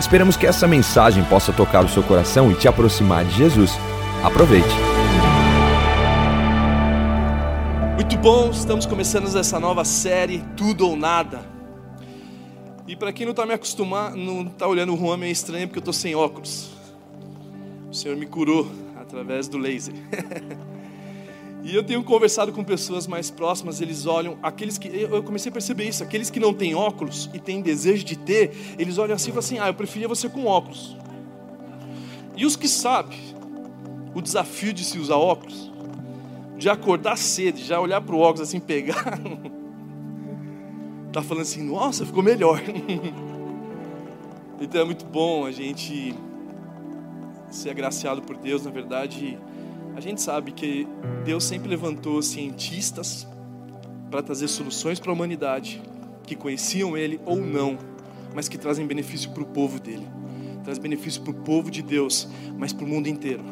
Esperamos que essa mensagem possa tocar o seu coração e te aproximar de Jesus. Aproveite. Muito bom, estamos começando essa nova série Tudo ou Nada. E para quem não está me acostumando, não está olhando o Juan meio estranho porque eu estou sem óculos. O Senhor me curou através do laser. E eu tenho conversado com pessoas mais próximas, eles olham, aqueles que, eu comecei a perceber isso, aqueles que não têm óculos e têm desejo de ter, eles olham assim e falam assim: ah, eu preferia você com óculos. E os que sabem o desafio de se usar óculos, de acordar cedo, já olhar para o óculos assim, pegar, tá falando assim: nossa, ficou melhor. então é muito bom a gente ser agraciado por Deus, na verdade a gente sabe que Deus sempre levantou cientistas para trazer soluções para a humanidade, que conheciam Ele ou não, mas que trazem benefício para o povo dele, traz benefício para o povo de Deus, mas para o mundo inteiro.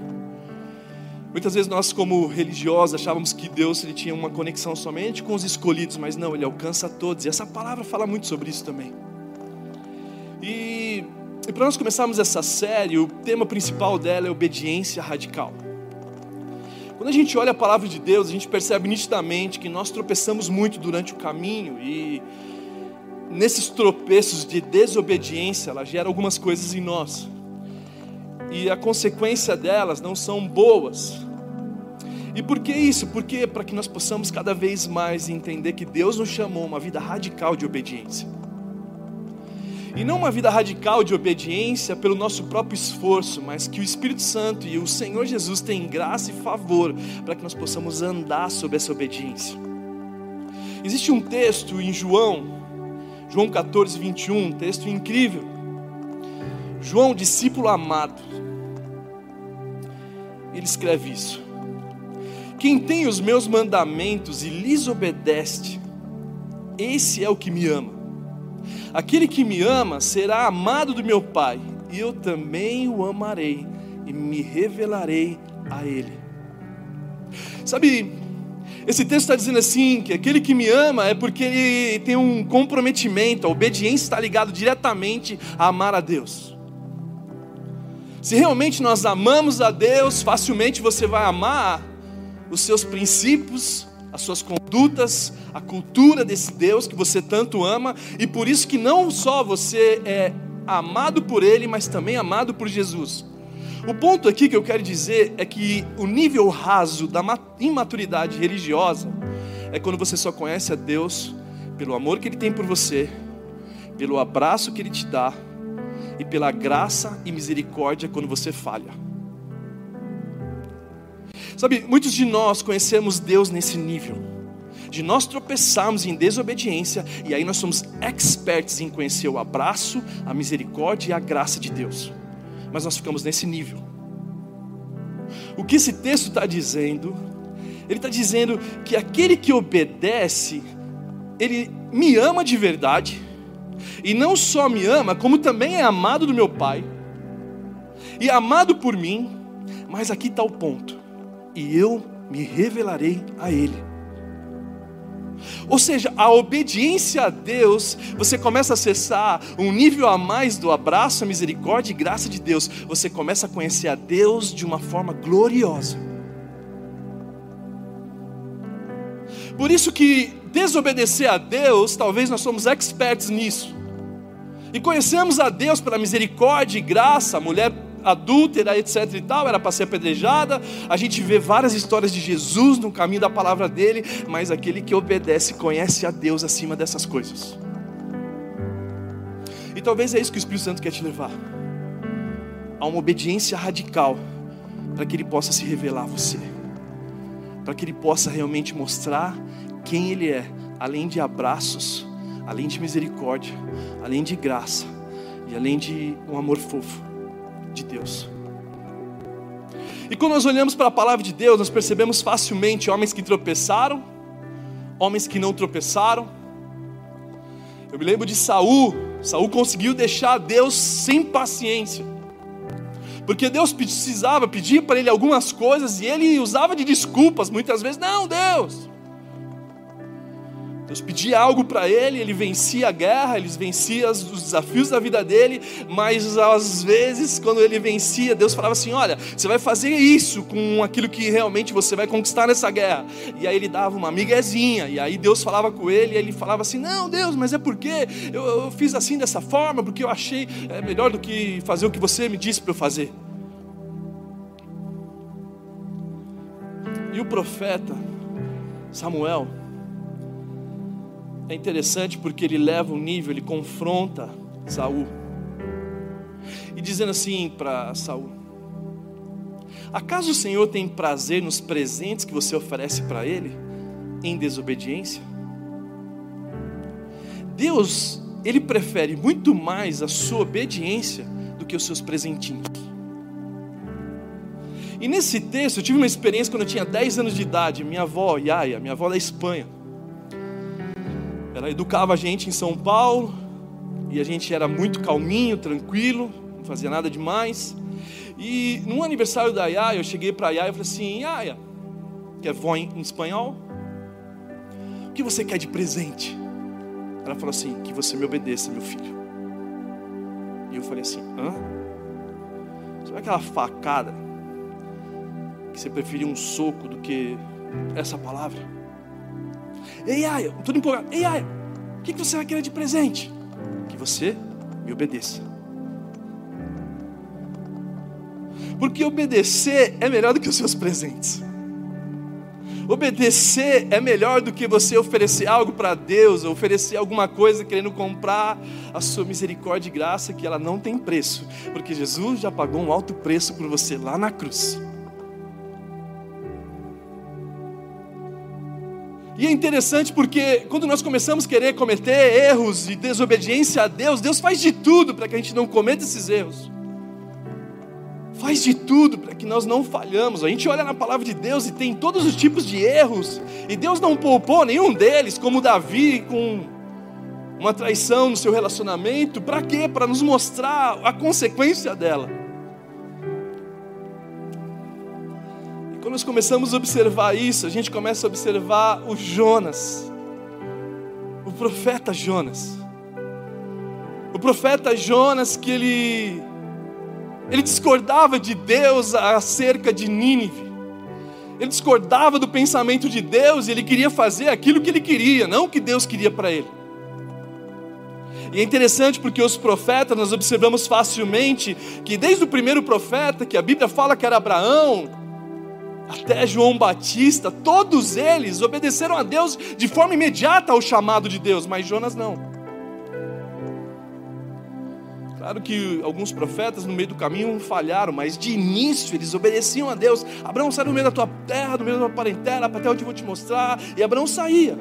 Muitas vezes nós, como religiosos, achávamos que Deus ele tinha uma conexão somente com os escolhidos, mas não, Ele alcança todos. E essa palavra fala muito sobre isso também. E, e para nós começarmos essa série, o tema principal dela é obediência radical. Quando a gente olha a palavra de Deus, a gente percebe nitidamente que nós tropeçamos muito durante o caminho e nesses tropeços de desobediência, ela gera algumas coisas em nós. E a consequência delas não são boas. E por que isso? Porque para que nós possamos cada vez mais entender que Deus nos chamou uma vida radical de obediência. E não uma vida radical de obediência pelo nosso próprio esforço, mas que o Espírito Santo e o Senhor Jesus têm graça e favor para que nós possamos andar sobre essa obediência. Existe um texto em João, João 14, 21, um texto incrível. João, discípulo amado, ele escreve isso: Quem tem os meus mandamentos e lhes obedece, esse é o que me ama. Aquele que me ama será amado do meu Pai, e eu também o amarei e me revelarei a ele. Sabe, esse texto está dizendo assim: que aquele que me ama é porque ele tem um comprometimento, a obediência está ligada diretamente a amar a Deus. Se realmente nós amamos a Deus, facilmente você vai amar os seus princípios, as suas condutas, a cultura desse Deus que você tanto ama, e por isso que não só você é amado por Ele, mas também amado por Jesus. O ponto aqui que eu quero dizer é que o nível raso da imaturidade religiosa é quando você só conhece a Deus pelo amor que Ele tem por você, pelo abraço que Ele te dá e pela graça e misericórdia quando você falha. Sabe, muitos de nós conhecemos Deus nesse nível, de nós tropeçarmos em desobediência, e aí nós somos experts em conhecer o abraço, a misericórdia e a graça de Deus, mas nós ficamos nesse nível. O que esse texto está dizendo? Ele está dizendo que aquele que obedece, ele me ama de verdade, e não só me ama, como também é amado do meu Pai, e amado por mim, mas aqui está o ponto e eu me revelarei a Ele. Ou seja, a obediência a Deus, você começa a acessar um nível a mais do abraço, misericórdia e graça de Deus. Você começa a conhecer a Deus de uma forma gloriosa. Por isso que desobedecer a Deus, talvez nós somos experts nisso. E conhecemos a Deus pela misericórdia e graça. A mulher adúltera, etc e tal, era para ser apedrejada. A gente vê várias histórias de Jesus no caminho da palavra dele, mas aquele que obedece conhece a Deus acima dessas coisas. E talvez é isso que o Espírito Santo quer te levar a uma obediência radical, para que ele possa se revelar a você, para que ele possa realmente mostrar quem ele é, além de abraços, além de misericórdia, além de graça e além de um amor fofo de Deus. E quando nós olhamos para a palavra de Deus, nós percebemos facilmente homens que tropeçaram, homens que não tropeçaram. Eu me lembro de Saul. Saul conseguiu deixar Deus sem paciência. Porque Deus precisava pedir para ele algumas coisas e ele usava de desculpas muitas vezes. Não, Deus, Deus pedia algo para ele, ele vencia a guerra, ele vencia os desafios da vida dele, mas às vezes, quando ele vencia, Deus falava assim: Olha, você vai fazer isso com aquilo que realmente você vai conquistar nessa guerra. E aí ele dava uma miguezinha, e aí Deus falava com ele, e ele falava assim: Não, Deus, mas é porque eu, eu fiz assim dessa forma, porque eu achei é, melhor do que fazer o que você me disse para eu fazer. E o profeta Samuel, é interessante porque ele leva um nível, ele confronta Saul. E dizendo assim para Saul: Acaso o Senhor tem prazer nos presentes que você oferece para ele em desobediência? Deus, ele prefere muito mais a sua obediência do que os seus presentinhos. E nesse texto eu tive uma experiência quando eu tinha 10 anos de idade, minha avó, Yaya, minha avó da Espanha. Ela educava a gente em São Paulo e a gente era muito calminho, tranquilo, não fazia nada demais. E no aniversário da Yaya, eu cheguei para a Yaya e falei assim: Yaya, que é vó em, espanhol, o que você quer de presente? Ela falou assim: que você me obedeça, meu filho. E eu falei assim: hã? Sabe aquela facada? Que você preferia um soco do que essa palavra? Ei, Aya, tudo empolgado. Ei, Aya, o que você vai querer de presente? Que você me obedeça. Porque obedecer é melhor do que os seus presentes. Obedecer é melhor do que você oferecer algo para Deus, oferecer alguma coisa querendo comprar a sua misericórdia e graça, que ela não tem preço, porque Jesus já pagou um alto preço por você lá na cruz. E é interessante porque quando nós começamos a querer cometer erros e desobediência a Deus, Deus faz de tudo para que a gente não cometa esses erros. Faz de tudo para que nós não falhamos. A gente olha na palavra de Deus e tem todos os tipos de erros, e Deus não poupou nenhum deles, como Davi com uma traição no seu relacionamento. Para quê? Para nos mostrar a consequência dela. Quando nós começamos a observar isso, a gente começa a observar o Jonas, o profeta Jonas. O profeta Jonas que ele ele discordava de Deus acerca de Nínive. Ele discordava do pensamento de Deus e ele queria fazer aquilo que ele queria, não o que Deus queria para ele. E é interessante porque os profetas, nós observamos facilmente que desde o primeiro profeta, que a Bíblia fala que era Abraão, até João Batista, todos eles obedeceram a Deus de forma imediata ao chamado de Deus, mas Jonas não. Claro que alguns profetas no meio do caminho falharam, mas de início eles obedeciam a Deus. Abraão sai do meio da tua terra, do meio da tua parentela, até onde eu vou te mostrar. E Abraão saía.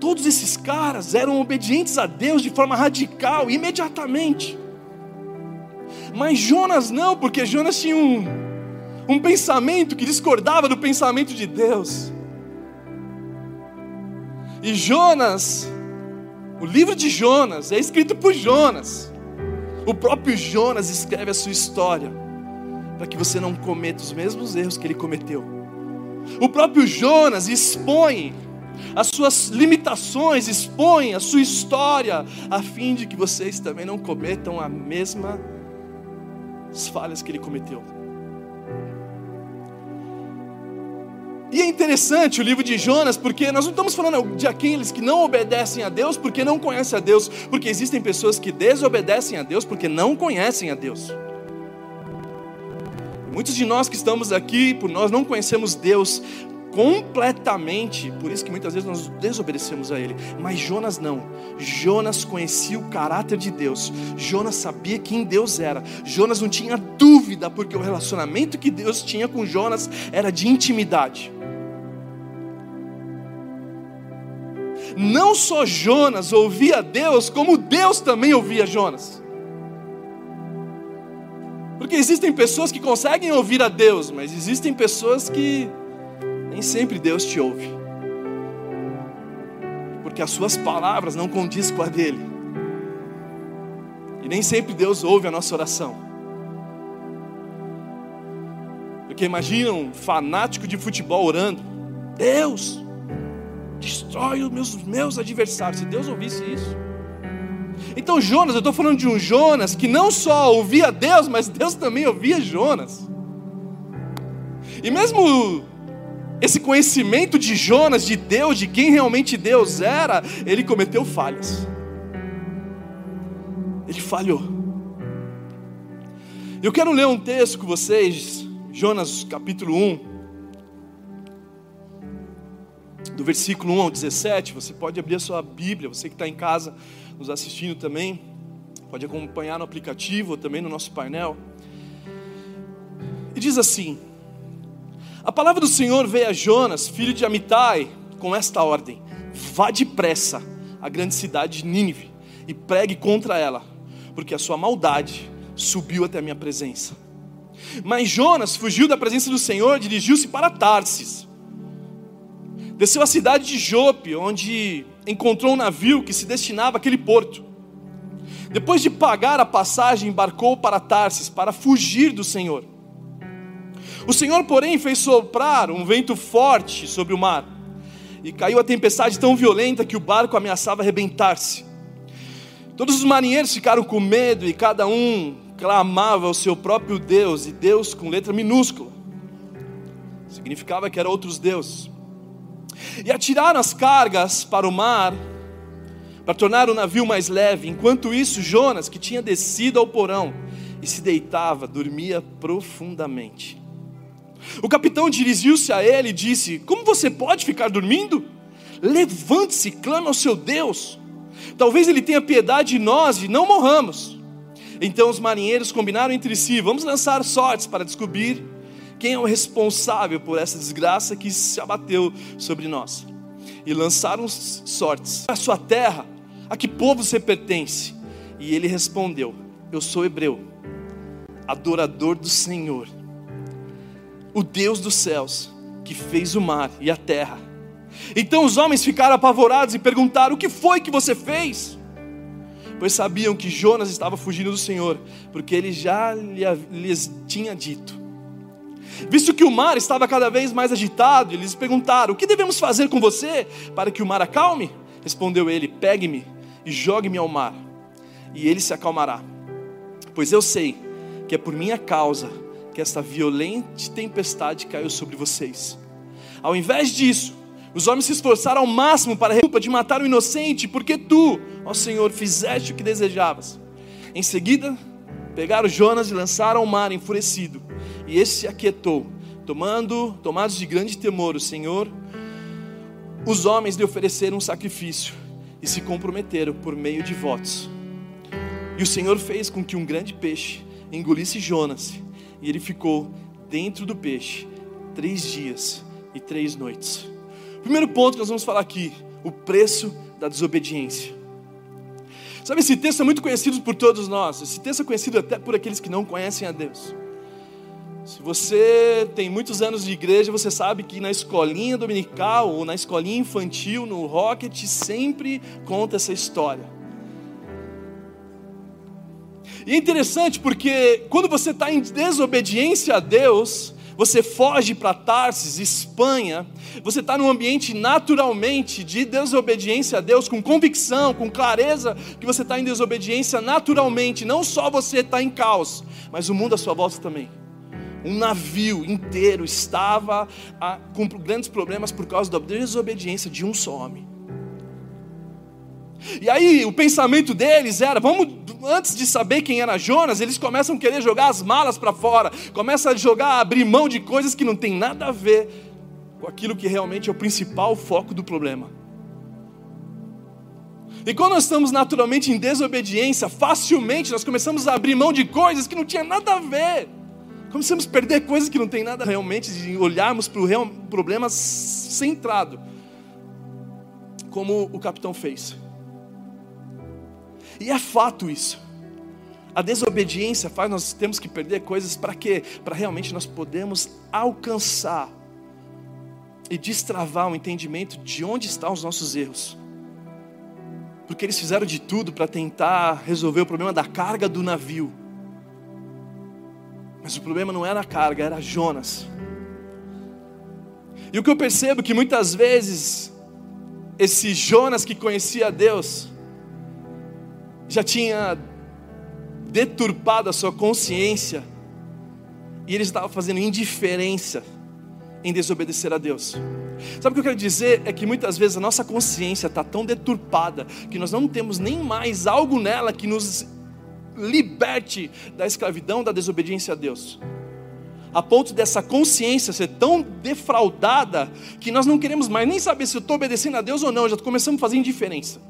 Todos esses caras eram obedientes a Deus de forma radical, imediatamente. Mas Jonas não, porque Jonas tinha um, um pensamento que discordava do pensamento de Deus. E Jonas, o livro de Jonas é escrito por Jonas. O próprio Jonas escreve a sua história para que você não cometa os mesmos erros que ele cometeu. O próprio Jonas expõe as suas limitações, expõe a sua história, a fim de que vocês também não cometam a mesma as falhas que ele cometeu. E é interessante o livro de Jonas, porque nós não estamos falando de aqueles que não obedecem a Deus porque não conhecem a Deus, porque existem pessoas que desobedecem a Deus porque não conhecem a Deus. Muitos de nós que estamos aqui, por nós não conhecemos Deus, completamente. Por isso que muitas vezes nós desobedecemos a Ele. Mas Jonas não. Jonas conhecia o caráter de Deus. Jonas sabia quem Deus era. Jonas não tinha dúvida, porque o relacionamento que Deus tinha com Jonas era de intimidade. Não só Jonas ouvia Deus, como Deus também ouvia Jonas. Porque existem pessoas que conseguem ouvir a Deus, mas existem pessoas que nem sempre Deus te ouve. Porque as suas palavras não condizem com a dele. E nem sempre Deus ouve a nossa oração. Porque imagina um fanático de futebol orando: Deus, destrói os meus, meus adversários. Se Deus ouvisse isso. Então, Jonas, eu estou falando de um Jonas que não só ouvia Deus, mas Deus também ouvia Jonas. E mesmo esse conhecimento de Jonas, de Deus, de quem realmente Deus era, ele cometeu falhas. Ele falhou. Eu quero ler um texto com vocês, Jonas capítulo 1, do versículo 1 ao 17. Você pode abrir a sua Bíblia, você que está em casa nos assistindo também, pode acompanhar no aplicativo ou também no nosso painel. E diz assim: A palavra do Senhor veio a Jonas, filho de Amitai, com esta ordem: Vá depressa à grande cidade de Nínive e pregue contra ela, porque a sua maldade subiu até a minha presença. Mas Jonas fugiu da presença do Senhor dirigiu-se para Tarsis. Desceu à cidade de Jope, onde encontrou um navio que se destinava àquele porto. Depois de pagar a passagem, embarcou para Tarsis para fugir do Senhor. O Senhor, porém, fez soprar um vento forte sobre o mar, e caiu a tempestade tão violenta que o barco ameaçava arrebentar-se. Todos os marinheiros ficaram com medo e cada um clamava ao seu próprio Deus, e Deus com letra minúscula. Significava que eram outros deuses e atiraram as cargas para o mar, para tornar o navio mais leve. Enquanto isso, Jonas, que tinha descido ao porão e se deitava, dormia profundamente. O capitão dirigiu-se a ele e disse: Como você pode ficar dormindo? Levante-se, clame ao seu Deus. Talvez ele tenha piedade de nós e não morramos. Então os marinheiros combinaram entre si: Vamos lançar sortes para descobrir quem é o responsável por essa desgraça que se abateu sobre nós? E lançaram sortes. A sua terra, a que povo você pertence? E ele respondeu: Eu sou hebreu, adorador do Senhor, o Deus dos céus, que fez o mar e a terra. Então os homens ficaram apavorados e perguntaram: O que foi que você fez? Pois sabiam que Jonas estava fugindo do Senhor, porque ele já lhes tinha dito Visto que o mar estava cada vez mais agitado, eles perguntaram: O que devemos fazer com você para que o mar acalme? Respondeu ele: Pegue-me e jogue-me ao mar, e ele se acalmará. Pois eu sei que é por minha causa que esta violenta tempestade caiu sobre vocês. Ao invés disso, os homens se esforçaram ao máximo para a de matar o inocente, porque tu, ó Senhor, fizeste o que desejavas. Em seguida, pegaram Jonas e lançaram ao mar enfurecido e esse se aquietou, tomando, tomados de grande temor o Senhor, os homens lhe ofereceram um sacrifício e se comprometeram por meio de votos. E o Senhor fez com que um grande peixe engolisse Jonas, e ele ficou dentro do peixe três dias e três noites. Primeiro ponto que nós vamos falar aqui: o preço da desobediência. Sabe, esse texto é muito conhecido por todos nós, esse texto é conhecido até por aqueles que não conhecem a Deus. Se você tem muitos anos de igreja, você sabe que na escolinha dominical ou na escolinha infantil, no Rocket, sempre conta essa história. E é interessante porque quando você está em desobediência a Deus, você foge para Tarsis, Espanha, você está num ambiente naturalmente de desobediência a Deus, com convicção, com clareza que você está em desobediência naturalmente, não só você está em caos, mas o mundo à sua volta também um navio inteiro estava a, com grandes problemas por causa da desobediência de um só homem. E aí o pensamento deles era: vamos, antes de saber quem era Jonas, eles começam a querer jogar as malas para fora, começam a jogar, abrir mão de coisas que não tem nada a ver com aquilo que realmente é o principal foco do problema. E quando nós estamos naturalmente em desobediência, facilmente nós começamos a abrir mão de coisas que não tinha nada a ver. Começamos a perder coisas que não tem nada realmente de olharmos para o problema centrado, como o capitão fez. E é fato isso. A desobediência faz nós temos que perder coisas para quê? Para realmente nós podemos alcançar e destravar o entendimento de onde estão os nossos erros. Porque eles fizeram de tudo para tentar resolver o problema da carga do navio. Mas o problema não era a carga, era Jonas. E o que eu percebo é que muitas vezes esse Jonas que conhecia Deus já tinha deturpado a sua consciência e ele estava fazendo indiferença em desobedecer a Deus. Sabe o que eu quero dizer? É que muitas vezes a nossa consciência está tão deturpada que nós não temos nem mais algo nela que nos liberte da escravidão, da desobediência a Deus. A ponto dessa consciência ser tão defraudada que nós não queremos mais nem saber se eu estou obedecendo a Deus ou não, já começamos a fazer indiferença.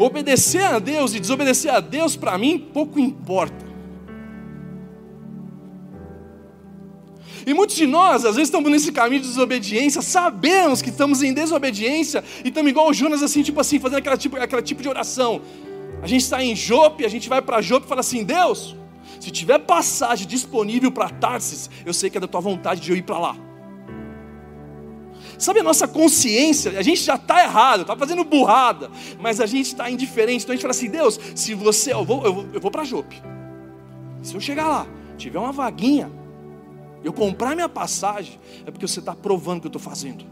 Obedecer a Deus e desobedecer a Deus, para mim, pouco importa. E muitos de nós, às vezes, estamos nesse caminho de desobediência, sabemos que estamos em desobediência e estamos igual o Jonas, assim, tipo assim, fazendo aquela tipo, aquela tipo de oração. A gente está em Jope, a gente vai para Jope e fala assim: Deus, se tiver passagem disponível para Tarsis, eu sei que é da tua vontade de eu ir para lá. Sabe a nossa consciência? A gente já está errado, está fazendo burrada, mas a gente está indiferente. Então a gente fala assim: Deus, se você, eu vou, eu vou, eu vou para Jope. Se eu chegar lá, tiver uma vaguinha, eu comprar minha passagem, é porque você está provando o que eu estou fazendo.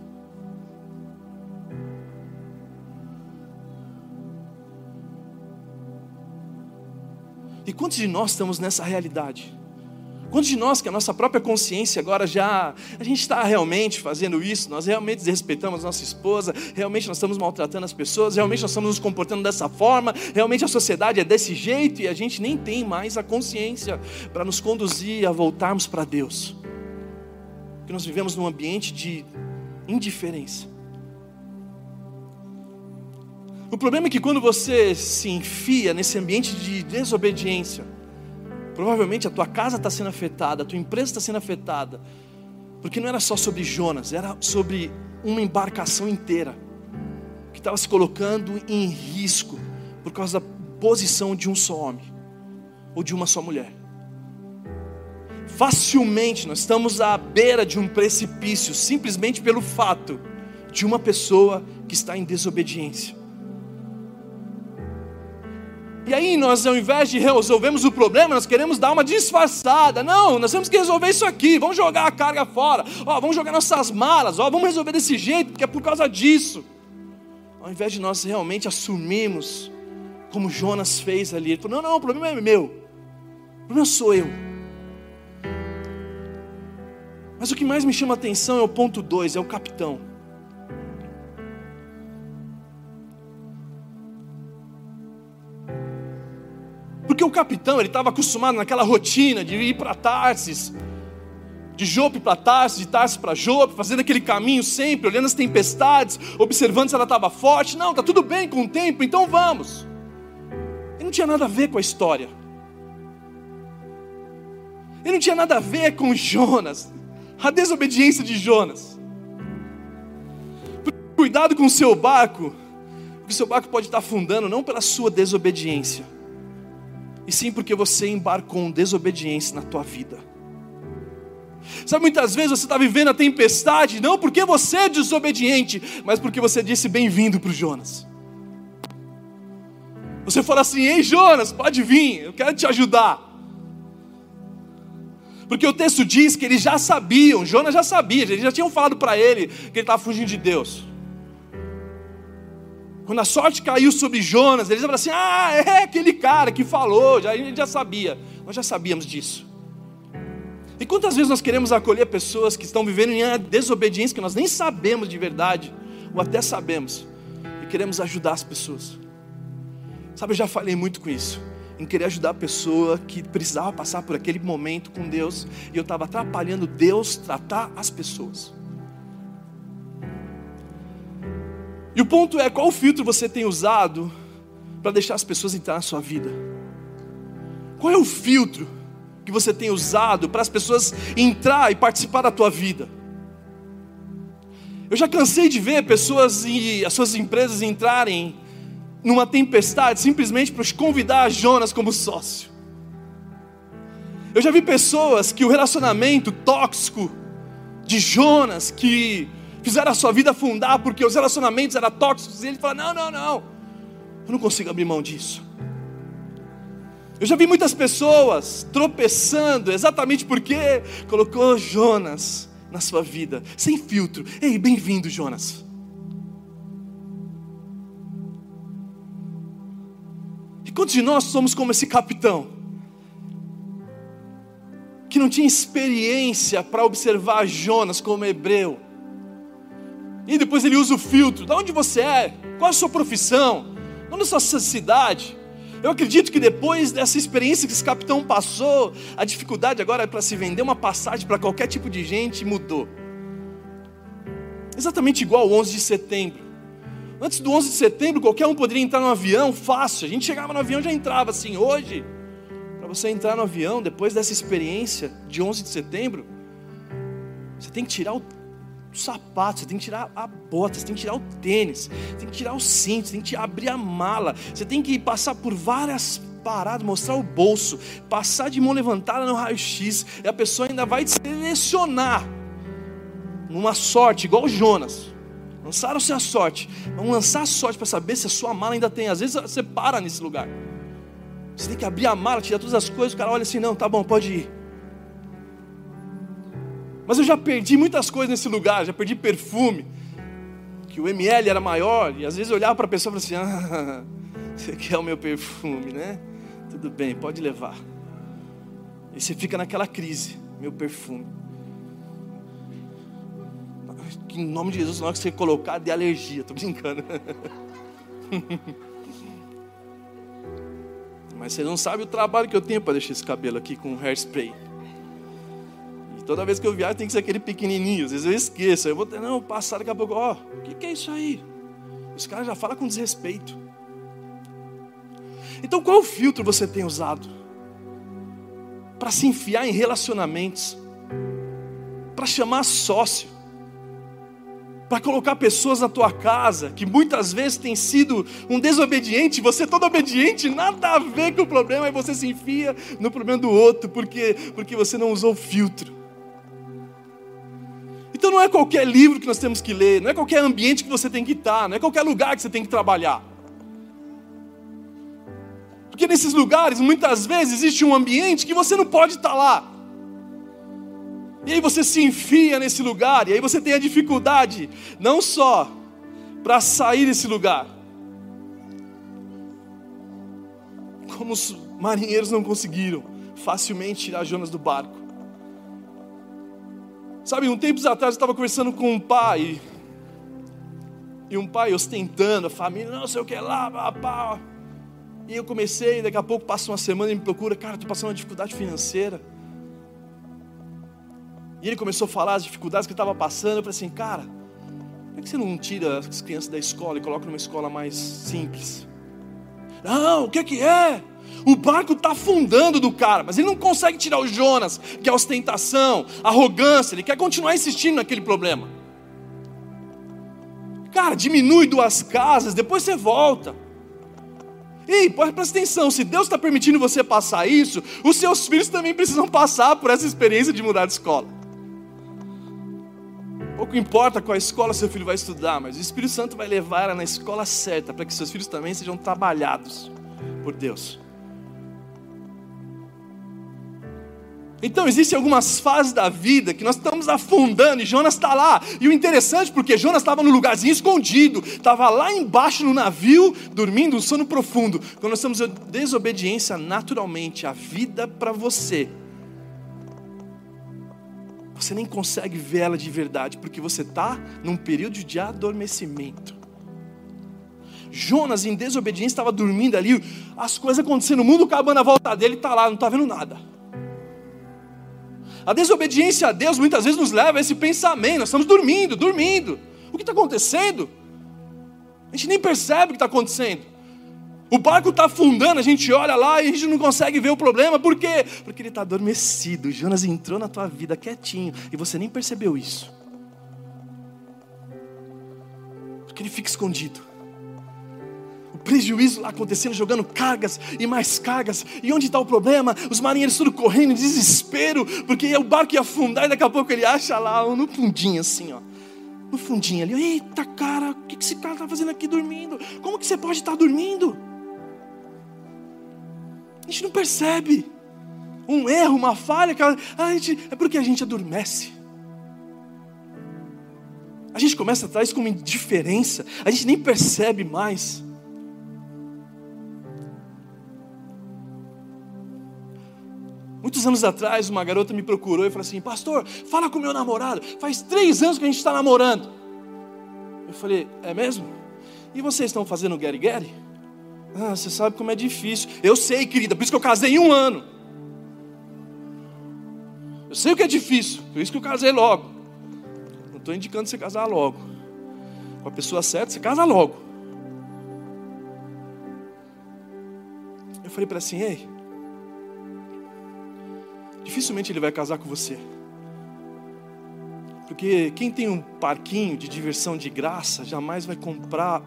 E quantos de nós estamos nessa realidade? Quantos de nós que a nossa própria consciência agora já, a gente está realmente fazendo isso, nós realmente desrespeitamos nossa esposa, realmente nós estamos maltratando as pessoas, realmente nós estamos nos comportando dessa forma, realmente a sociedade é desse jeito e a gente nem tem mais a consciência para nos conduzir a voltarmos para Deus. Porque nós vivemos num ambiente de indiferença. O problema é que quando você se enfia nesse ambiente de desobediência, Provavelmente a tua casa está sendo afetada, a tua empresa está sendo afetada, porque não era só sobre Jonas, era sobre uma embarcação inteira que estava se colocando em risco por causa da posição de um só homem ou de uma só mulher. Facilmente nós estamos à beira de um precipício simplesmente pelo fato de uma pessoa que está em desobediência. E aí nós, ao invés de resolvermos o problema, nós queremos dar uma disfarçada. Não, nós temos que resolver isso aqui. Vamos jogar a carga fora. Ó, vamos jogar nossas malas. Ó, vamos resolver desse jeito, porque é por causa disso. Ao invés de nós realmente assumirmos, como Jonas fez ali, ele falou: não, não, o problema é meu. O problema sou eu. Mas o que mais me chama a atenção é o ponto 2, é o capitão. Porque o capitão, ele estava acostumado naquela rotina de ir para Tarsis, de Jope para Tarsis, de Tarsis para Jope, fazendo aquele caminho sempre, olhando as tempestades, observando se ela estava forte. Não, está tudo bem com o tempo, então vamos. Ele não tinha nada a ver com a história. Ele não tinha nada a ver com Jonas, a desobediência de Jonas. Cuidado com o seu barco, porque o seu barco pode estar afundando não pela sua desobediência e sim porque você embarcou em desobediência na tua vida. Sabe, muitas vezes você está vivendo a tempestade, não porque você é desobediente, mas porque você disse bem-vindo para o Jonas. Você fala assim: Ei Jonas, pode vir, eu quero te ajudar. Porque o texto diz que eles já sabiam, Jonas já sabia, eles já tinham falado para ele que ele estava fugindo de Deus. Quando a sorte caiu sobre Jonas, eles falaram assim: Ah, é aquele cara que falou, a gente já sabia. Nós já sabíamos disso. E quantas vezes nós queremos acolher pessoas que estão vivendo em desobediência, que nós nem sabemos de verdade, ou até sabemos, e queremos ajudar as pessoas. Sabe, eu já falei muito com isso, em querer ajudar a pessoa que precisava passar por aquele momento com Deus, e eu estava atrapalhando Deus tratar as pessoas. E o ponto é: qual filtro você tem usado para deixar as pessoas entrar na sua vida? Qual é o filtro que você tem usado para as pessoas entrar e participar da tua vida? Eu já cansei de ver pessoas e as suas empresas entrarem numa tempestade simplesmente para convidar Jonas como sócio. Eu já vi pessoas que o relacionamento tóxico de Jonas, que fizeram a sua vida afundar porque os relacionamentos eram tóxicos, e ele fala: Não, não, não, eu não consigo abrir mão disso. Eu já vi muitas pessoas tropeçando exatamente porque colocou Jonas na sua vida, sem filtro. Ei, bem-vindo, Jonas. E quantos de nós somos como esse capitão? Que não tinha experiência para observar Jonas como hebreu. Depois ele usa o filtro. De onde você é? Qual a sua profissão? Onde é a sua cidade? Eu acredito que depois dessa experiência que esse capitão passou, a dificuldade agora é para se vender uma passagem para qualquer tipo de gente mudou. Exatamente igual ao 11 de setembro. Antes do 11 de setembro, qualquer um poderia entrar no avião fácil. A gente chegava no avião já entrava assim. Hoje, para você entrar no avião, depois dessa experiência de 11 de setembro, você tem que tirar o sapato, você tem que tirar a bota, você tem que tirar o tênis, tem que tirar o cinto, você tem que abrir a mala, você tem que passar por várias paradas, mostrar o bolso, passar de mão levantada no raio-x, e a pessoa ainda vai te selecionar numa sorte, igual o Jonas. Lançaram-se a sorte, vão lançar a sorte para saber se a sua mala ainda tem. Às vezes você para nesse lugar. Você tem que abrir a mala, tirar todas as coisas, o cara olha assim, não, tá bom, pode ir. Mas eu já perdi muitas coisas nesse lugar, já perdi perfume, que o ml era maior, e às vezes eu olhava para a pessoa e falava assim: ah, você quer o meu perfume, né? Tudo bem, pode levar. E você fica naquela crise, meu perfume. Que em nome de Jesus, na hora que você colocar, de alergia, tô brincando. Mas você não sabe o trabalho que eu tenho para deixar esse cabelo aqui com hairspray. Toda vez que eu viajo tem que ser aquele pequenininho. Às vezes eu esqueço. Eu vou ter, não, passar daqui a pouco. Ó, oh, o que, que é isso aí? Os caras já falam com desrespeito. Então qual filtro você tem usado? Para se enfiar em relacionamentos. Para chamar sócio. Para colocar pessoas na tua casa que muitas vezes tem sido um desobediente, você é todo obediente, nada a ver com o problema, e você se enfia no problema do outro, porque, porque você não usou filtro. Então não é qualquer livro que nós temos que ler, não é qualquer ambiente que você tem que estar, não é qualquer lugar que você tem que trabalhar. Porque nesses lugares, muitas vezes, existe um ambiente que você não pode estar lá. E aí você se enfia nesse lugar, e aí você tem a dificuldade, não só para sair desse lugar, como os marinheiros não conseguiram facilmente tirar Jonas do barco. Sabe, um tempos atrás eu estava conversando com um pai, e um pai ostentando a família, não sei o que lá, pá, E eu comecei, daqui a pouco passa uma semana e me procura, cara, estou passando uma dificuldade financeira. E ele começou a falar as dificuldades que estava passando. Eu falei assim, cara, por que você não tira as crianças da escola e coloca numa escola mais simples? Não, o que, que é? O barco está afundando do cara, mas ele não consegue tirar o Jonas, que é ostentação, arrogância, ele quer continuar insistindo naquele problema. Cara, diminui duas casas, depois você volta. Ei, presta atenção, se Deus está permitindo você passar isso, os seus filhos também precisam passar por essa experiência de mudar de escola. Pouco importa qual escola seu filho vai estudar, mas o Espírito Santo vai levar ela na escola certa, para que seus filhos também sejam trabalhados por Deus. Então existem algumas fases da vida que nós estamos afundando e Jonas está lá. E o interessante porque Jonas estava no lugarzinho escondido, estava lá embaixo no navio, dormindo um sono profundo. Quando nós em desobediência, naturalmente a vida para você, você nem consegue ver ela de verdade, porque você está num período de adormecimento. Jonas, em desobediência, estava dormindo ali, as coisas acontecendo, o mundo acabando à volta dele, está lá, não está vendo nada. A desobediência a Deus muitas vezes nos leva a esse pensamento. Nós estamos dormindo, dormindo. O que está acontecendo? A gente nem percebe o que está acontecendo. O barco está afundando, a gente olha lá e a gente não consegue ver o problema. Por quê? Porque ele está adormecido. Jonas entrou na tua vida quietinho e você nem percebeu isso. Porque ele fica escondido prejuízo lá acontecendo, jogando cargas e mais cargas. E onde está o problema? Os marinheiros tudo correndo em desespero, porque o barco ia afundar e daqui a pouco ele acha lá no fundinho assim, ó. No fundinho ali, eita cara, o que esse cara está fazendo aqui dormindo? Como que você pode estar tá dormindo? A gente não percebe um erro, uma falha, a gente, é porque a gente adormece. A gente começa a trazer como indiferença, a gente nem percebe mais. Muitos anos atrás, uma garota me procurou e falou assim: Pastor, fala com meu namorado. Faz três anos que a gente está namorando. Eu falei: É mesmo? E vocês estão fazendo Gary? Ah, você sabe como é difícil. Eu sei, querida, por isso que eu casei em um ano. Eu sei o que é difícil, por isso que eu casei logo. Não estou indicando você casar logo. Com a pessoa certa, você casa logo. Eu falei para assim, ei, dificilmente ele vai casar com você. Porque quem tem um parquinho de diversão de graça jamais vai comprar,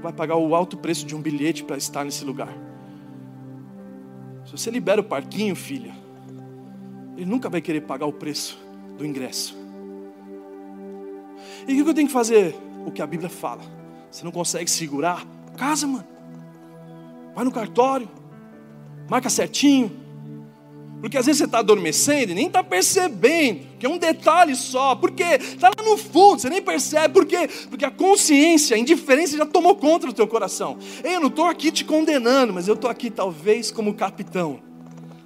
vai pagar o alto preço de um bilhete para estar nesse lugar. Se você libera o parquinho, filha, ele nunca vai querer pagar o preço do ingresso. E o que eu tenho que fazer? O que a Bíblia fala. Você não consegue segurar? Casa, mano. Vai no cartório. Marca certinho. Porque às vezes você está adormecendo e nem está percebendo, que é um detalhe só, porque está lá no fundo, você nem percebe, por quê? Porque a consciência, a indiferença já tomou conta do teu coração. Ei, eu não estou aqui te condenando, mas eu estou aqui talvez como capitão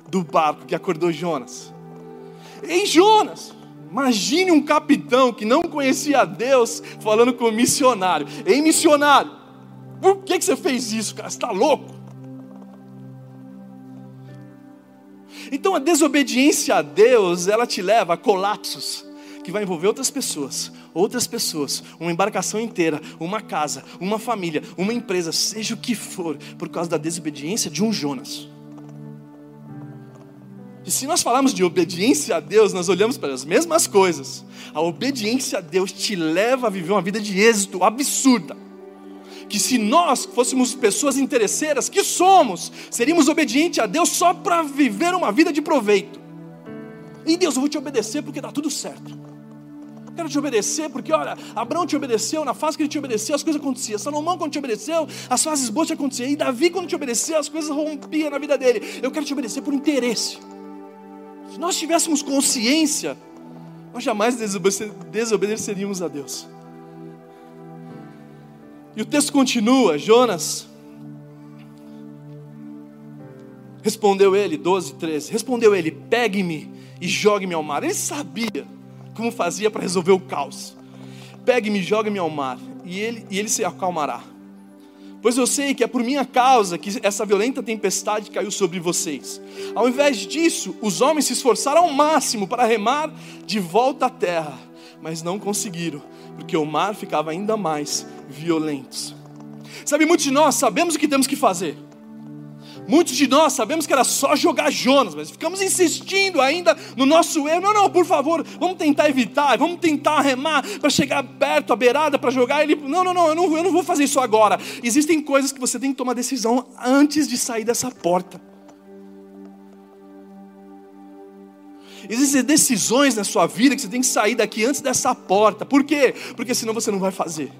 do barco que acordou Jonas. Em Jonas, imagine um capitão que não conhecia Deus falando com um missionário. Ei, missionário, por que, que você fez isso, cara? Você está louco? Então a desobediência a Deus, ela te leva a colapsos que vai envolver outras pessoas, outras pessoas, uma embarcação inteira, uma casa, uma família, uma empresa, seja o que for, por causa da desobediência de um Jonas. E se nós falarmos de obediência a Deus, nós olhamos para as mesmas coisas. A obediência a Deus te leva a viver uma vida de êxito absurda. Que se nós fôssemos pessoas interesseiras, que somos, seríamos obedientes a Deus só para viver uma vida de proveito. E Deus, eu vou te obedecer porque está tudo certo. Quero te obedecer porque, olha, Abraão te obedeceu, na fase que ele te obedeceu, as coisas aconteciam. Salomão, quando te obedeceu, as fases boas te aconteciam. E Davi, quando te obedeceu, as coisas rompiam na vida dele. Eu quero te obedecer por interesse. Se nós tivéssemos consciência, nós jamais desobedeceríamos a Deus. E o texto continua, Jonas respondeu ele, 12, 13, respondeu ele, pegue-me e jogue-me ao mar. Ele sabia como fazia para resolver o caos. Pegue-me e jogue-me ao mar, e ele, e ele se acalmará. Pois eu sei que é por minha causa que essa violenta tempestade caiu sobre vocês. Ao invés disso, os homens se esforçaram ao máximo para remar de volta à terra, mas não conseguiram, porque o mar ficava ainda mais violento. Sabe, muitos de nós sabemos o que temos que fazer. Muitos de nós sabemos que era só jogar Jonas, mas ficamos insistindo ainda no nosso erro. Não, não, por favor, vamos tentar evitar, vamos tentar remar para chegar perto, à beirada, para jogar ele. Não, não, não eu, não, eu não vou fazer isso agora. Existem coisas que você tem que tomar decisão antes de sair dessa porta. Existem decisões na sua vida que você tem que sair daqui antes dessa porta. Por quê? Porque senão você não vai fazer.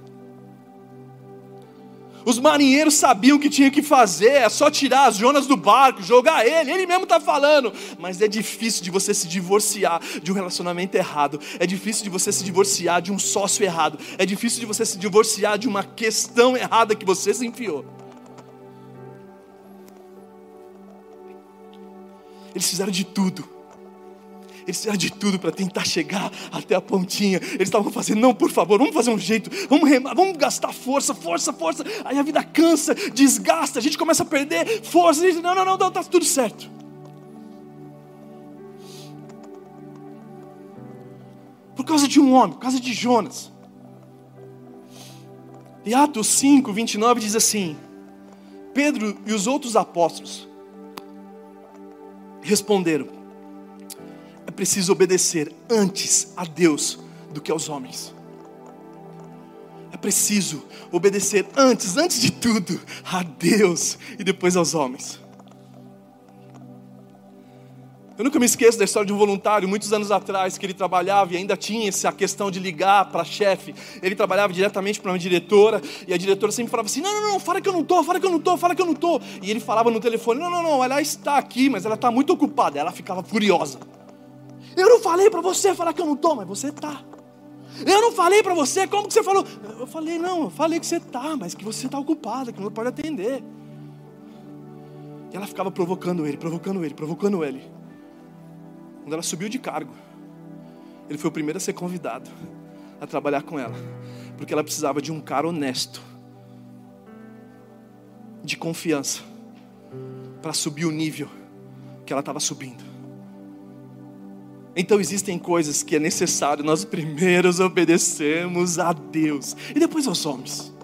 Os marinheiros sabiam o que tinha que fazer, é só tirar as Jonas do barco, jogar ele, ele mesmo está falando. Mas é difícil de você se divorciar de um relacionamento errado, é difícil de você se divorciar de um sócio errado, é difícil de você se divorciar de uma questão errada que você se enfiou. Eles fizeram de tudo eles fizeram de tudo para tentar chegar até a pontinha. Eles estavam fazendo, não, por favor, vamos fazer um jeito, vamos remar, vamos gastar força, força, força. Aí a vida cansa, desgasta, a gente começa a perder força. A gente, não, não, não, está tudo certo. Por causa de um homem, por causa de Jonas. E Atos 5, 29 diz assim: Pedro e os outros apóstolos responderam: preciso obedecer antes a Deus do que aos homens. preciso obedecer antes, antes de tudo, a Deus e depois aos homens. Eu nunca me esqueço da história de um voluntário, muitos anos atrás, que ele trabalhava e ainda tinha essa questão de ligar para chefe. Ele trabalhava diretamente para uma diretora e a diretora sempre falava assim: não, não, não, fala que eu não estou, fala que eu não estou, fala que eu não estou. E ele falava no telefone: não, não, não, ela está aqui, mas ela está muito ocupada. Ela ficava furiosa. Eu não falei para você falar que eu não estou, mas você está. Eu não falei para você, como que você falou? Eu falei, não, eu falei que você está, mas que você está ocupada, que não pode atender. E ela ficava provocando ele, provocando ele, provocando ele. Quando ela subiu de cargo, ele foi o primeiro a ser convidado a trabalhar com ela, porque ela precisava de um cara honesto, de confiança, para subir o nível que ela estava subindo. Então existem coisas que é necessário nós primeiros obedecemos a Deus e depois aos homens.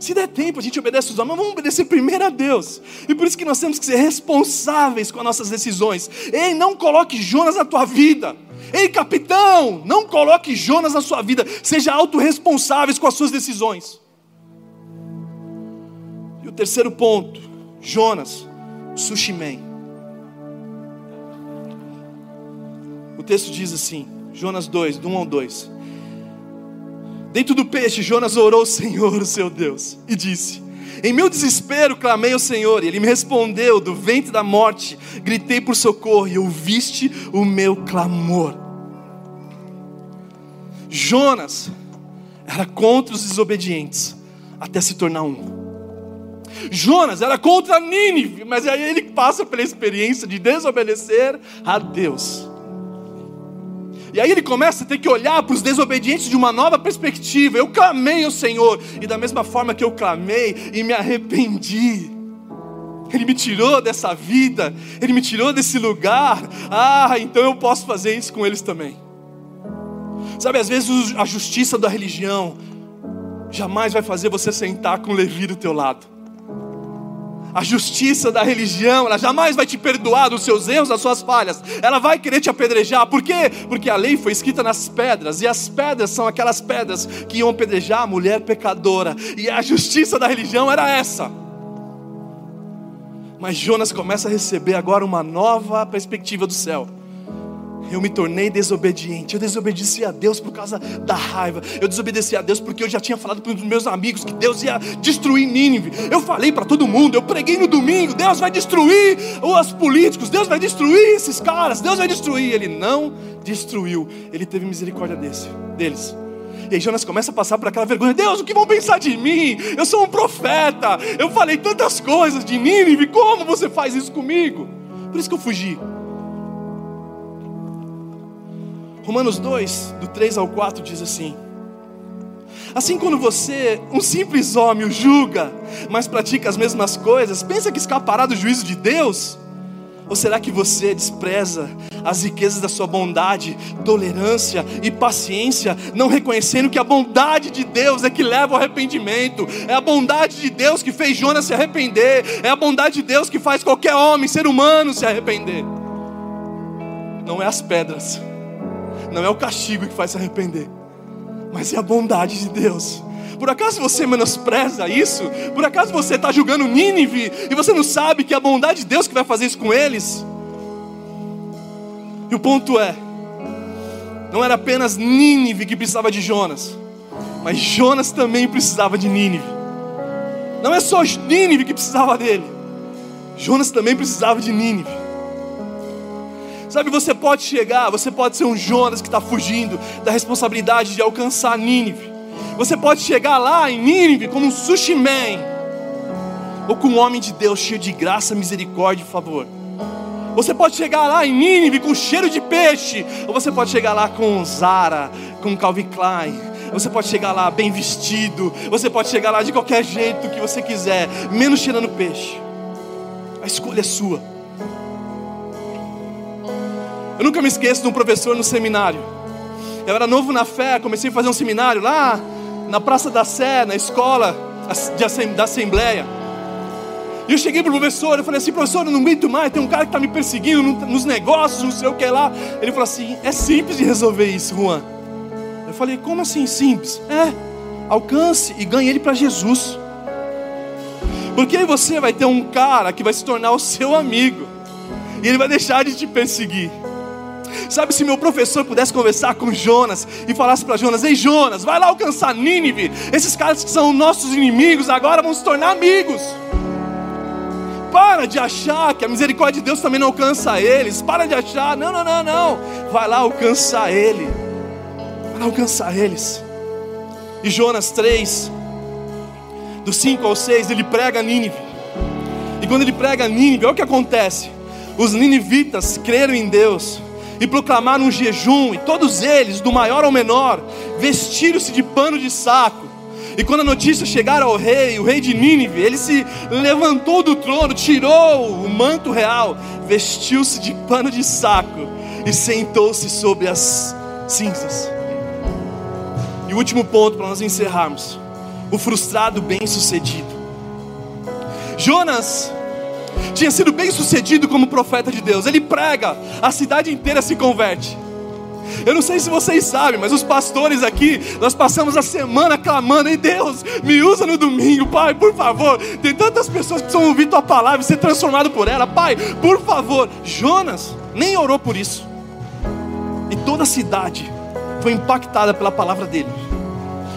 Se der tempo, a gente obedece os homens, mas vamos obedecer primeiro a Deus. E por isso que nós temos que ser responsáveis com as nossas decisões. Ei, não coloque Jonas na tua vida. Ei, capitão, não coloque Jonas na sua vida. Seja autorresponsáveis com as suas decisões. E o terceiro ponto, Jonas, sushi man. Texto diz assim, Jonas 2, do 1 ao 2. Dentro do peixe, Jonas orou ao Senhor, o seu Deus, e disse: Em meu desespero clamei ao Senhor, e ele me respondeu do ventre da morte, gritei por socorro, e ouviste o meu clamor. Jonas era contra os desobedientes, até se tornar um. Jonas era contra Nínive, mas aí ele passa pela experiência de desobedecer a Deus. E aí ele começa a ter que olhar para os desobedientes de uma nova perspectiva. Eu clamei ao Senhor, e da mesma forma que eu clamei e me arrependi, Ele me tirou dessa vida, Ele me tirou desse lugar. Ah, então eu posso fazer isso com eles também. Sabe, às vezes a justiça da religião jamais vai fazer você sentar com Levi do teu lado a justiça da religião, ela jamais vai te perdoar dos seus erros, das suas falhas. Ela vai querer te apedrejar. Por quê? Porque a lei foi escrita nas pedras, e as pedras são aquelas pedras que iam apedrejar a mulher pecadora. E a justiça da religião era essa. Mas Jonas começa a receber agora uma nova perspectiva do céu. Eu me tornei desobediente. Eu desobedeci a Deus por causa da raiva. Eu desobedeci a Deus porque eu já tinha falado para os meus amigos que Deus ia destruir Nínive. Eu falei para todo mundo. Eu preguei no domingo. Deus vai destruir os políticos. Deus vai destruir esses caras. Deus vai destruir. Ele não destruiu. Ele teve misericórdia desse, deles. E aí Jonas começa a passar por aquela vergonha: Deus, o que vão pensar de mim? Eu sou um profeta. Eu falei tantas coisas de Nínive. Como você faz isso comigo? Por isso que eu fugi. Romanos 2, do 3 ao 4, diz assim: Assim, quando você, um simples homem, o julga, mas pratica as mesmas coisas, pensa que escapará do juízo de Deus? Ou será que você despreza as riquezas da sua bondade, tolerância e paciência, não reconhecendo que a bondade de Deus é que leva ao arrependimento, é a bondade de Deus que fez Jonas se arrepender, é a bondade de Deus que faz qualquer homem, ser humano, se arrepender? Não é as pedras não é o castigo que faz se arrepender, mas é a bondade de Deus. Por acaso você menospreza isso? Por acaso você está julgando Nínive e você não sabe que é a bondade de Deus que vai fazer isso com eles? E o ponto é: não era apenas Nínive que precisava de Jonas, mas Jonas também precisava de Nínive. Não é só Nínive que precisava dele, Jonas também precisava de Nínive. Sabe, você pode chegar, você pode ser um Jonas que está fugindo da responsabilidade de alcançar Nínive. Você pode chegar lá em Nínive como um sushi man, ou com um homem de Deus cheio de graça, misericórdia e favor. Você pode chegar lá em Nínive com cheiro de peixe, ou você pode chegar lá com Zara, com Calvin Klein. Você pode chegar lá bem vestido, você pode chegar lá de qualquer jeito que você quiser, menos cheirando peixe. A escolha é sua. Eu nunca me esqueço de um professor no seminário. Eu era novo na fé, comecei a fazer um seminário lá na Praça da Sé, na escola da Assembleia. E eu cheguei para o professor, eu falei assim, professor, eu não aguento mais, tem um cara que está me perseguindo nos negócios, não sei o que lá. Ele falou assim, é simples de resolver isso, Juan. Eu falei, como assim simples? É, alcance e ganhe ele para Jesus. Porque aí você vai ter um cara que vai se tornar o seu amigo, e ele vai deixar de te perseguir. Sabe, se meu professor pudesse conversar com Jonas e falasse para Jonas: Ei, Jonas, vai lá alcançar Nínive. Esses caras que são nossos inimigos agora vão se tornar amigos. Para de achar que a misericórdia de Deus também não alcança eles. Para de achar, não, não, não, não. Vai lá alcançar ele. Vai lá alcançar eles. E Jonas 3, do 5 ao 6, ele prega Nínive. E quando ele prega Nínive, olha o que acontece. Os ninivitas creram em Deus e proclamaram um jejum, e todos eles, do maior ao menor, vestiram-se de pano de saco. E quando a notícia chegar ao rei, o rei de Nínive, ele se levantou do trono, tirou o manto real, vestiu-se de pano de saco e sentou-se sobre as cinzas. E o último ponto para nós encerrarmos: o frustrado bem-sucedido. Jonas tinha sido bem sucedido como profeta de Deus. Ele prega, a cidade inteira se converte. Eu não sei se vocês sabem, mas os pastores aqui, nós passamos a semana clamando: em Deus, me usa no domingo, Pai, por favor. Tem tantas pessoas que precisam ouvir tua palavra e ser transformado por ela, Pai, por favor. Jonas nem orou por isso, e toda a cidade foi impactada pela palavra dele.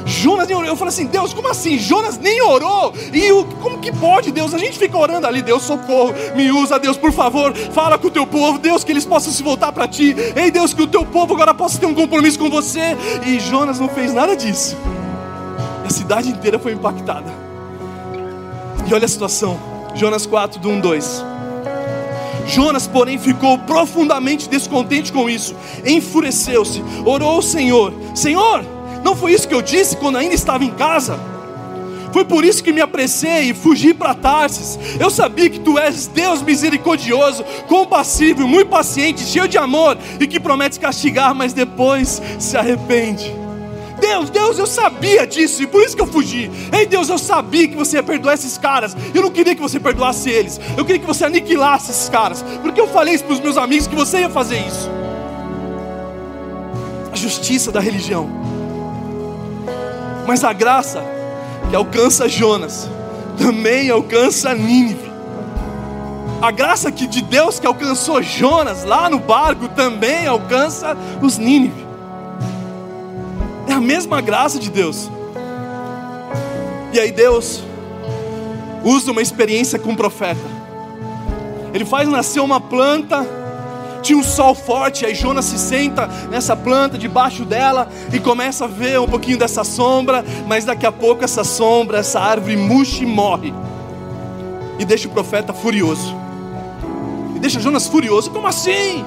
Jonas nem orou. Eu falei assim, Deus, como assim? Jonas nem orou. E o, como que pode, Deus? A gente fica orando ali, Deus, socorro, me usa, Deus, por favor, fala com o teu povo, Deus, que eles possam se voltar para ti. Ei, Deus, que o teu povo agora possa ter um compromisso com você. E Jonas não fez nada disso. E a cidade inteira foi impactada. E olha a situação. Jonas 4, do 1, 2. Jonas, porém, ficou profundamente descontente com isso, enfureceu-se, orou ao Senhor: Senhor, não foi isso que eu disse quando ainda estava em casa? Foi por isso que me apressei e fugi para Tarsis. Eu sabia que tu és Deus misericordioso, compassivo, muito paciente, cheio de amor e que promete castigar, mas depois se arrepende. Deus, Deus, eu sabia disso e por isso que eu fugi. Ei, Deus, eu sabia que você ia perdoar esses caras. Eu não queria que você perdoasse eles. Eu queria que você aniquilasse esses caras. Porque eu falei isso para os meus amigos que você ia fazer isso. A justiça da religião mas a graça que alcança Jonas também alcança Nínive. A graça que de Deus que alcançou Jonas lá no barco também alcança os Nínive. É a mesma graça de Deus. E aí Deus usa uma experiência com o profeta. Ele faz nascer uma planta tinha um sol forte, aí Jonas se senta nessa planta debaixo dela e começa a ver um pouquinho dessa sombra, mas daqui a pouco essa sombra, essa árvore murcha e morre. E deixa o profeta furioso. E deixa Jonas furioso, como assim?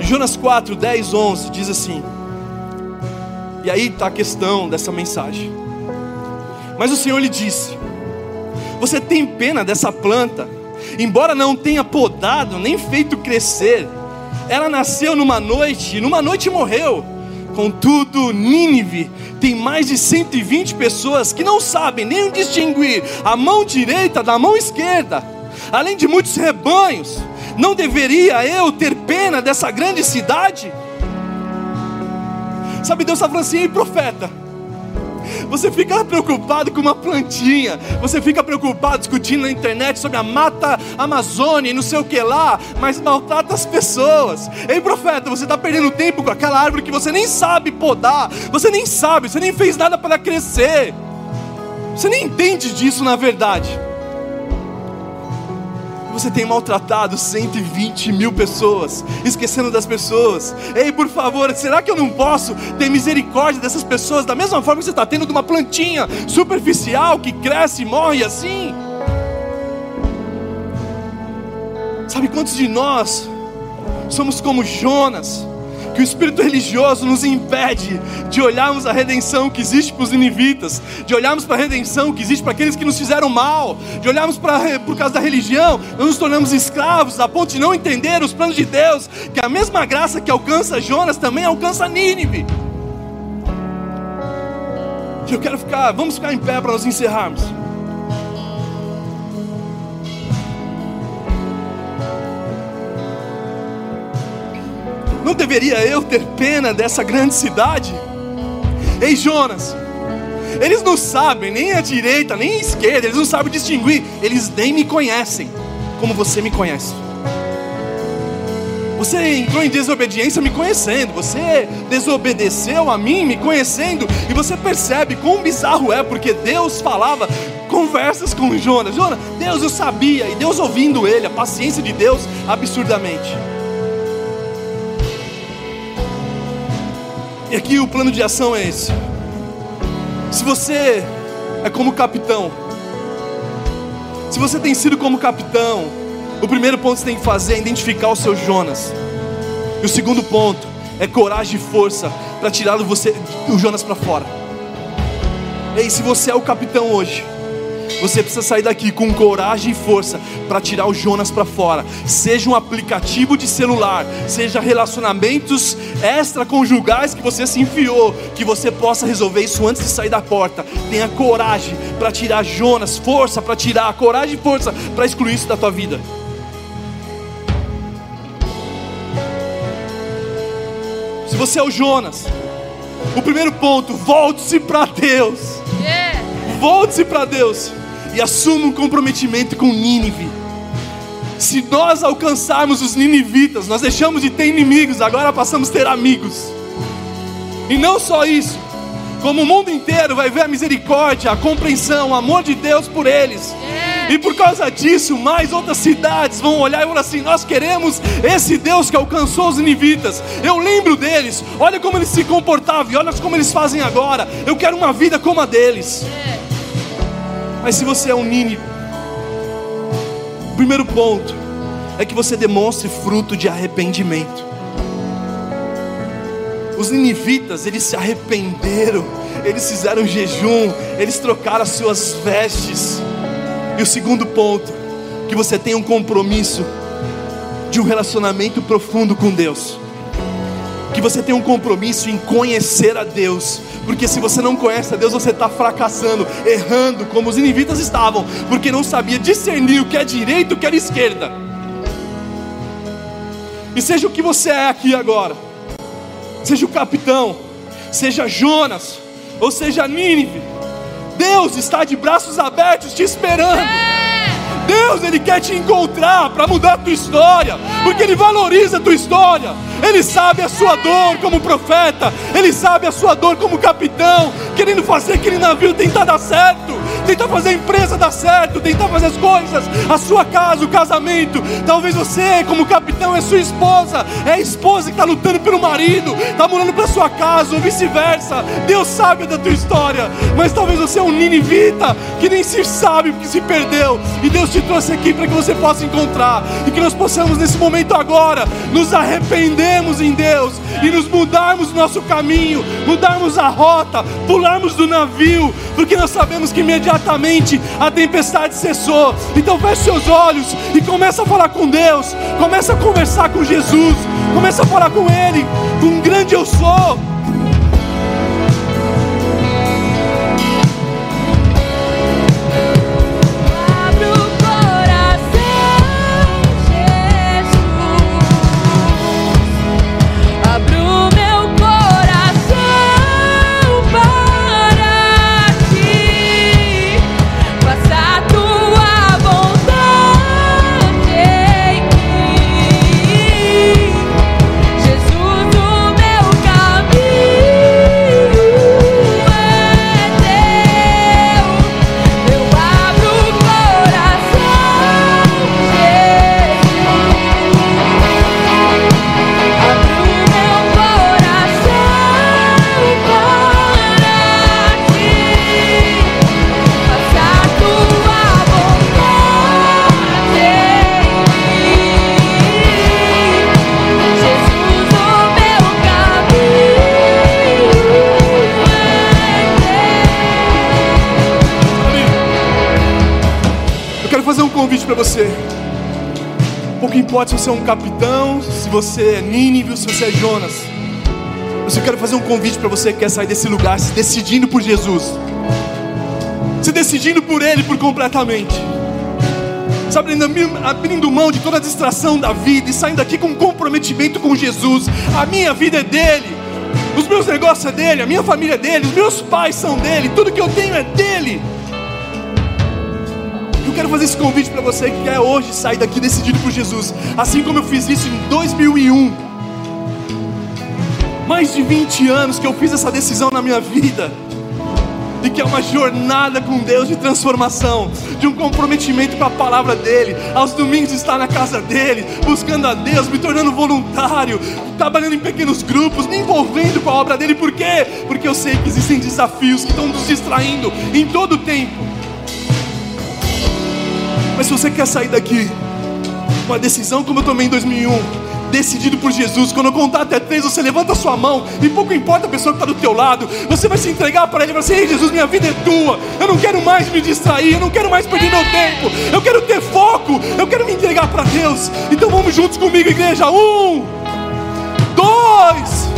Jonas 4, 10, 11 diz assim. E aí está a questão dessa mensagem. Mas o Senhor lhe disse: Você tem pena dessa planta embora não tenha podado nem feito crescer, ela nasceu numa noite, e numa noite morreu. Contudo, Nínive tem mais de 120 pessoas que não sabem nem distinguir a mão direita da mão esquerda, além de muitos rebanhos. Não deveria eu ter pena dessa grande cidade? Sabe, Deus está falando assim, profeta você fica preocupado com uma plantinha, você fica preocupado discutindo na internet sobre a mata Amazônia e não sei o que lá, mas maltrata as pessoas. Ei, profeta, você está perdendo tempo com aquela árvore que você nem sabe podar, você nem sabe, você nem fez nada para crescer, você nem entende disso na verdade você tem maltratado 120 mil pessoas, esquecendo das pessoas. Ei, por favor, será que eu não posso ter misericórdia dessas pessoas da mesma forma que você está tendo de uma plantinha superficial que cresce e morre assim? Sabe quantos de nós somos como Jonas? Que o espírito religioso nos impede de olharmos a redenção que existe para os inivitas, de olharmos para a redenção que existe para aqueles que nos fizeram mal, de olharmos para por causa da religião, nós nos tornamos escravos a ponto de não entender os planos de Deus, que a mesma graça que alcança Jonas também alcança Nínive. Eu quero ficar, vamos ficar em pé para nós encerrarmos. Não deveria eu ter pena dessa grande cidade? Ei, Jonas, Eles não sabem nem a direita, nem a esquerda, eles não sabem distinguir, eles nem me conhecem como você me conhece. Você entrou em desobediência me conhecendo, você desobedeceu a mim me conhecendo, e você percebe quão bizarro é, porque Deus falava conversas com Jonas. Jonas, Deus eu sabia, e Deus ouvindo ele, a paciência de Deus absurdamente. E aqui o plano de ação é esse. Se você é como capitão, se você tem sido como capitão, o primeiro ponto que você tem que fazer é identificar o seu Jonas. E o segundo ponto é coragem e força para tirar você, o Jonas para fora. Ei, se você é o capitão hoje, você precisa sair daqui com coragem e força para tirar o Jonas para fora. Seja um aplicativo de celular, seja relacionamentos extraconjugais que você se enfiou, que você possa resolver isso antes de sair da porta. Tenha coragem para tirar Jonas, força para tirar, coragem e força para excluir isso da tua vida. Se você é o Jonas, o primeiro ponto, volte-se para Deus. Yeah. Volte-se para Deus e assuma um comprometimento com Nínive. Se nós alcançarmos os ninivitas, nós deixamos de ter inimigos, agora passamos a ter amigos. E não só isso, como o mundo inteiro vai ver a misericórdia, a compreensão, o amor de Deus por eles. E por causa disso, mais outras cidades vão olhar e falar assim: Nós queremos esse Deus que alcançou os ninivitas. Eu lembro deles, olha como eles se comportavam e olha como eles fazem agora. Eu quero uma vida como a deles. Mas se você é um Nínive, primeiro ponto é que você demonstre fruto de arrependimento. Os ninivitas, eles se arrependeram, eles fizeram jejum, eles trocaram as suas vestes. E o segundo ponto, que você tem um compromisso de um relacionamento profundo com Deus. Que você tem um compromisso em conhecer a Deus, porque se você não conhece a Deus, você está fracassando, errando, como os inivitas estavam, porque não sabia discernir o que é direito e o que era esquerda. E seja o que você é aqui agora, seja o capitão, seja Jonas, ou seja Nínive, Deus está de braços abertos te esperando. Deus, Ele quer te encontrar para mudar a tua história, porque Ele valoriza a tua história. Ele sabe a sua dor como profeta, Ele sabe a sua dor como capitão, querendo fazer aquele navio tentar dar certo, tentar fazer a empresa dar certo, tentar fazer as coisas, a sua casa, o casamento. Talvez você, como capitão, é sua esposa, é a esposa que está lutando pelo marido, está morando para sua casa, ou vice-versa. Deus sabe da tua história, mas talvez você é um ninivita que nem se sabe porque se perdeu, e Deus te trouxe aqui para que você possa encontrar, e que nós possamos nesse momento agora nos arrependermos em Deus e nos mudarmos o nosso caminho, mudarmos a rota, pularmos do navio, porque nós sabemos que imediatamente a tempestade cessou. Então feche seus olhos e começa a falar com Deus, começa a conversar com Jesus, começa a falar com Ele, com um grande eu sou. Você é um capitão, se você é Nínive, se você é Jonas. Eu quero fazer um convite para você que quer sair desse lugar se decidindo por Jesus. Se decidindo por Ele por completamente. Sabe, abrindo mão de toda a distração da vida e saindo aqui com um comprometimento com Jesus. A minha vida é dele. Os meus negócios é dele, a minha família é dele, os meus pais são dele, tudo que eu tenho é dele. Eu quero fazer esse convite para você que quer hoje sair daqui decidido por Jesus, assim como eu fiz isso em 2001. Mais de 20 anos que eu fiz essa decisão na minha vida e que é uma jornada com Deus de transformação, de um comprometimento com a palavra dEle. Aos domingos estar na casa dEle, buscando a Deus, me tornando voluntário, trabalhando em pequenos grupos, me envolvendo com a obra dEle. Por quê? Porque eu sei que existem desafios que estão nos distraindo em todo o tempo. Se você quer sair daqui, uma decisão como eu tomei em 2001, decidido por Jesus. Quando eu contar até três, você levanta a sua mão e pouco importa a pessoa que está do teu lado, você vai se entregar para Ele e vai assim: Ei, Jesus, minha vida é tua. Eu não quero mais me distrair, eu não quero mais perder meu tempo. Eu quero ter foco, eu quero me entregar para Deus. Então vamos juntos comigo, igreja. Um, dois,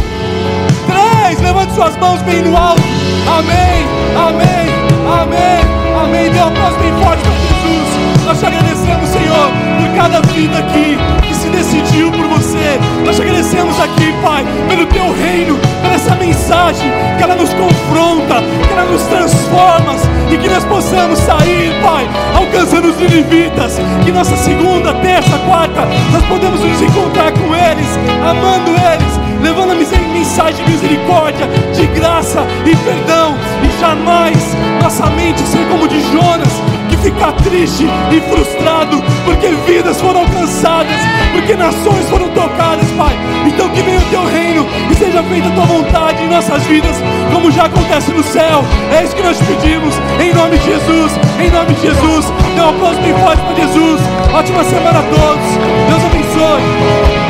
três. Levante suas mãos bem no alto. Amém, amém, amém, amém. Dê um aplauso bem forte. Nós te agradecemos, Senhor, por cada vida aqui se decidiu por você. Nós te agradecemos aqui, Pai, pelo teu reino, por essa mensagem, que ela nos confronta, que ela nos transforma e que nós possamos sair, Pai, alcançando os ninivitas, que nossa segunda, terça, quarta, nós podemos nos encontrar com eles, amando eles, levando a mensagem de misericórdia, de graça e perdão, e jamais nossa mente ser como de Jonas ficar triste e frustrado, porque vidas foram alcançadas, porque nações foram tocadas, Pai. Então que venha o teu reino e seja feita a tua vontade em nossas vidas, como já acontece no céu. É isso que nós pedimos, em nome de Jesus, em nome de Jesus. Dê um aplauso bem forte para Jesus. Ótima semana a todos. Deus abençoe.